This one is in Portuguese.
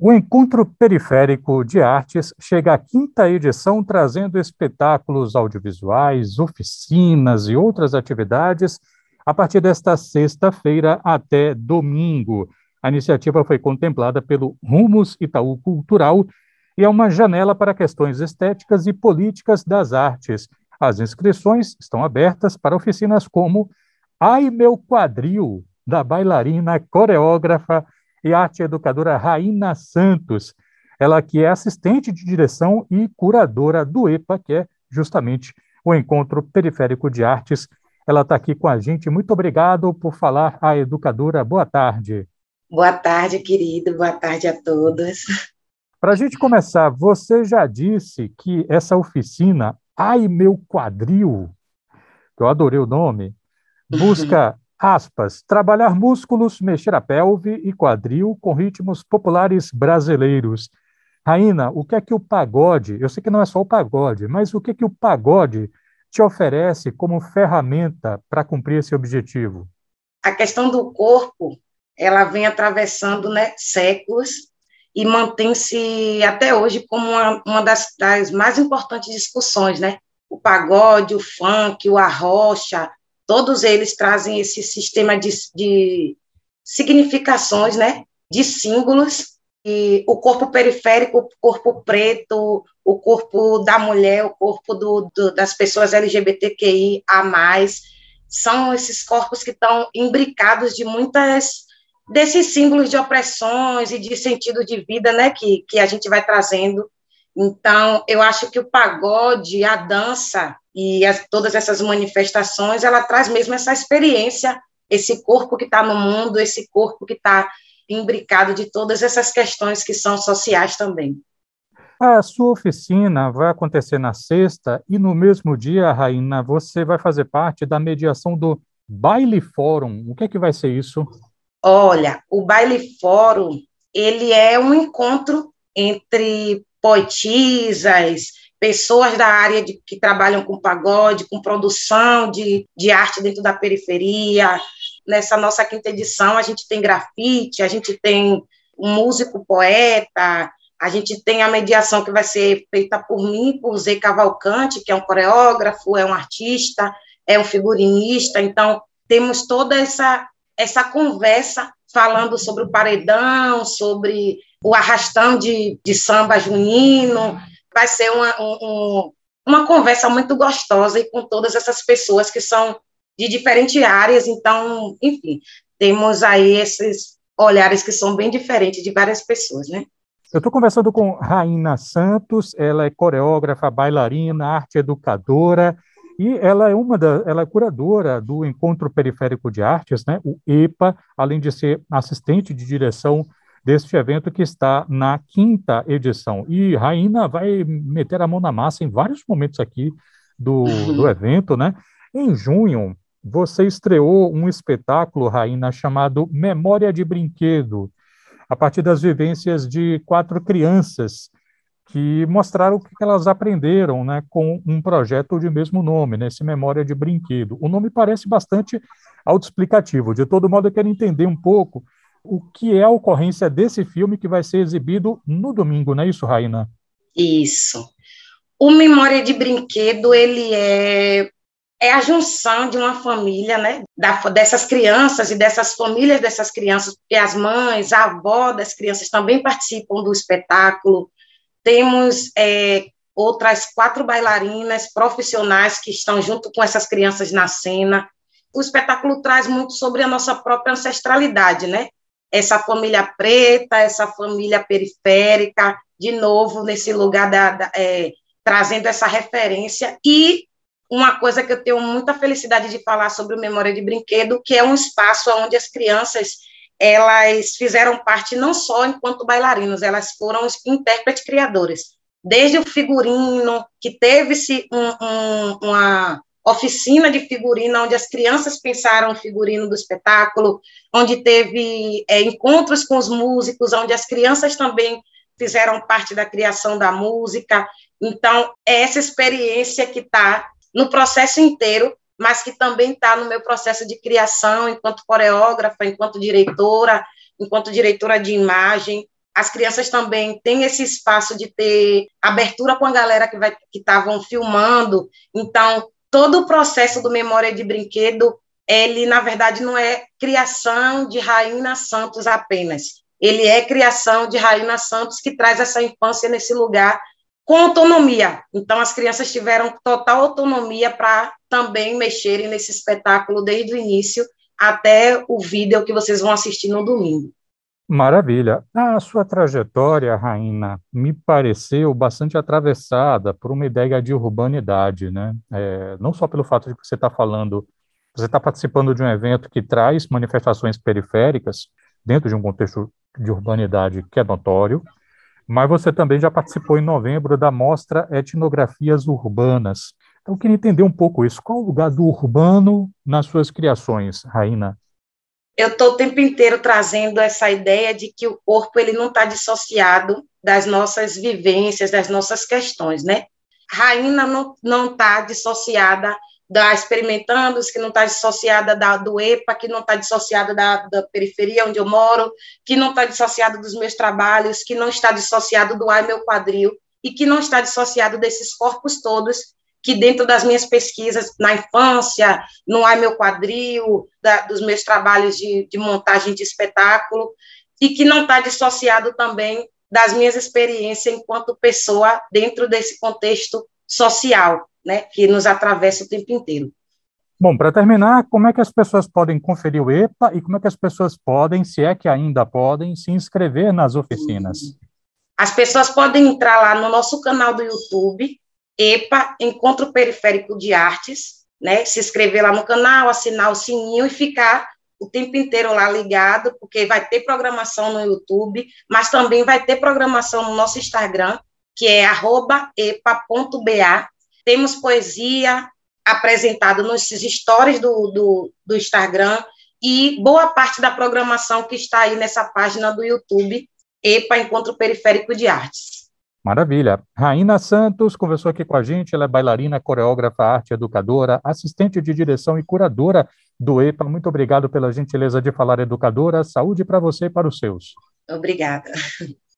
O Encontro Periférico de Artes chega à quinta edição, trazendo espetáculos audiovisuais, oficinas e outras atividades a partir desta sexta-feira até domingo. A iniciativa foi contemplada pelo Rumos Itaú Cultural e é uma janela para questões estéticas e políticas das artes. As inscrições estão abertas para oficinas como Ai Meu Quadril, da bailarina, coreógrafa e arte educadora Raina Santos, ela que é assistente de direção e curadora do EPA, que é justamente o Encontro Periférico de Artes. Ela está aqui com a gente. Muito obrigado por falar a educadora. Boa tarde. Boa tarde, querido. Boa tarde a todos. Para a gente começar, você já disse que essa oficina, Ai Meu Quadril, que eu adorei o nome, busca Aspas, trabalhar músculos, mexer a pelve e quadril com ritmos populares brasileiros. Raina, o que é que o pagode, eu sei que não é só o pagode, mas o que é que o pagode te oferece como ferramenta para cumprir esse objetivo? A questão do corpo, ela vem atravessando né, séculos e mantém-se até hoje como uma, uma das, das mais importantes discussões, né? O pagode, o funk, o arrocha, todos eles trazem esse sistema de, de significações, né, de símbolos, e o corpo periférico, o corpo preto, o corpo da mulher, o corpo do, do, das pessoas LGBTQI a mais, são esses corpos que estão imbricados de muitas desses símbolos de opressões e de sentido de vida, né, que, que a gente vai trazendo. Então, eu acho que o pagode, a dança, e as, todas essas manifestações, ela traz mesmo essa experiência, esse corpo que está no mundo, esse corpo que está imbricado de todas essas questões que são sociais também. A sua oficina vai acontecer na sexta e no mesmo dia, Raina, você vai fazer parte da mediação do Baile Fórum. O que é que vai ser isso? Olha, o Baile Fórum, ele é um encontro entre poetisas, pessoas da área de, que trabalham com pagode, com produção de, de arte dentro da periferia. Nessa nossa quinta edição, a gente tem grafite, a gente tem um músico poeta, a gente tem a mediação que vai ser feita por mim, por Zé Cavalcante, que é um coreógrafo, é um artista, é um figurinista. Então, temos toda essa, essa conversa falando sobre o paredão, sobre o arrastão de, de samba junino, vai ser uma, um, uma conversa muito gostosa e com todas essas pessoas que são de diferentes áreas, então, enfim, temos aí esses olhares que são bem diferentes de várias pessoas, né? Eu estou conversando com Raina Santos, ela é coreógrafa, bailarina, arte educadora, e ela é uma da, ela é curadora do Encontro Periférico de Artes, né, o EPA, além de ser assistente de direção deste evento que está na quinta edição. E Raina vai meter a mão na massa em vários momentos aqui do, do uhum. evento, né? Em junho, você estreou um espetáculo, Raina, chamado Memória de Brinquedo, a partir das vivências de quatro crianças que mostraram o que elas aprenderam né, com um projeto de mesmo nome, né, esse Memória de Brinquedo. O nome parece bastante autoexplicativo. De todo modo, eu quero entender um pouco o que é a ocorrência desse filme que vai ser exibido no domingo, não é isso, Raina? Isso. O Memória de Brinquedo, ele é, é a junção de uma família, né, da, dessas crianças e dessas famílias dessas crianças, porque as mães, a avó das crianças também participam do espetáculo. Temos é, outras quatro bailarinas profissionais que estão junto com essas crianças na cena. O espetáculo traz muito sobre a nossa própria ancestralidade, né? Essa família preta, essa família periférica, de novo, nesse lugar da, da é, trazendo essa referência. E uma coisa que eu tenho muita felicidade de falar sobre o Memória de Brinquedo, que é um espaço onde as crianças elas fizeram parte não só enquanto bailarinos, elas foram intérpretes criadores. Desde o figurino, que teve-se um, um, uma oficina de figurino, onde as crianças pensaram o figurino do espetáculo, onde teve é, encontros com os músicos, onde as crianças também fizeram parte da criação da música. Então, é essa experiência que está no processo inteiro, mas que também está no meu processo de criação enquanto coreógrafa, enquanto diretora, enquanto diretora de imagem. as crianças também têm esse espaço de ter abertura com a galera que vai que estavam filmando. Então, todo o processo do Memória de Brinquedo, ele na verdade não é criação de Rainha Santos apenas. Ele é criação de Rainha Santos que traz essa infância nesse lugar com autonomia. Então, as crianças tiveram total autonomia para também mexerem nesse espetáculo desde o início até o vídeo que vocês vão assistir no domingo. Maravilha. A sua trajetória, Raina, me pareceu bastante atravessada por uma ideia de urbanidade, né? É, não só pelo fato de que você está falando, você está participando de um evento que traz manifestações periféricas dentro de um contexto de urbanidade que é notório, mas você também já participou em novembro da mostra Etnografias Urbanas. Então, eu queria entender um pouco isso. Qual o lugar do urbano nas suas criações, Raina? Eu estou o tempo inteiro trazendo essa ideia de que o corpo ele não está dissociado das nossas vivências, das nossas questões, né? Rainha não está dissociada da experimentando, que não está dissociada da, do EPA, que não está dissociada da, da, periferia onde eu moro, que não está dissociada dos meus trabalhos, que não está dissociado do Ai Meu Quadril, e que não está dissociado desses corpos todos que dentro das minhas pesquisas na infância, no Ai Meu Quadril, da, dos meus trabalhos de, de montagem de espetáculo, e que não está dissociado também das minhas experiências enquanto pessoa dentro desse contexto social, né, que nos atravessa o tempo inteiro. Bom, para terminar, como é que as pessoas podem conferir o EPA e como é que as pessoas podem, se é que ainda podem, se inscrever nas oficinas? As pessoas podem entrar lá no nosso canal do YouTube, EPA, Encontro Periférico de Artes, né? Se inscrever lá no canal, assinar o sininho e ficar o tempo inteiro lá ligado, porque vai ter programação no YouTube, mas também vai ter programação no nosso Instagram, que é epa.ba. Temos poesia apresentada nos stories do, do, do Instagram e boa parte da programação que está aí nessa página do YouTube, EPA Encontro Periférico de Artes. Maravilha. Raina Santos conversou aqui com a gente. Ela é bailarina, coreógrafa, arte educadora, assistente de direção e curadora do EPA. Muito obrigado pela gentileza de falar, educadora. Saúde para você e para os seus. Obrigada.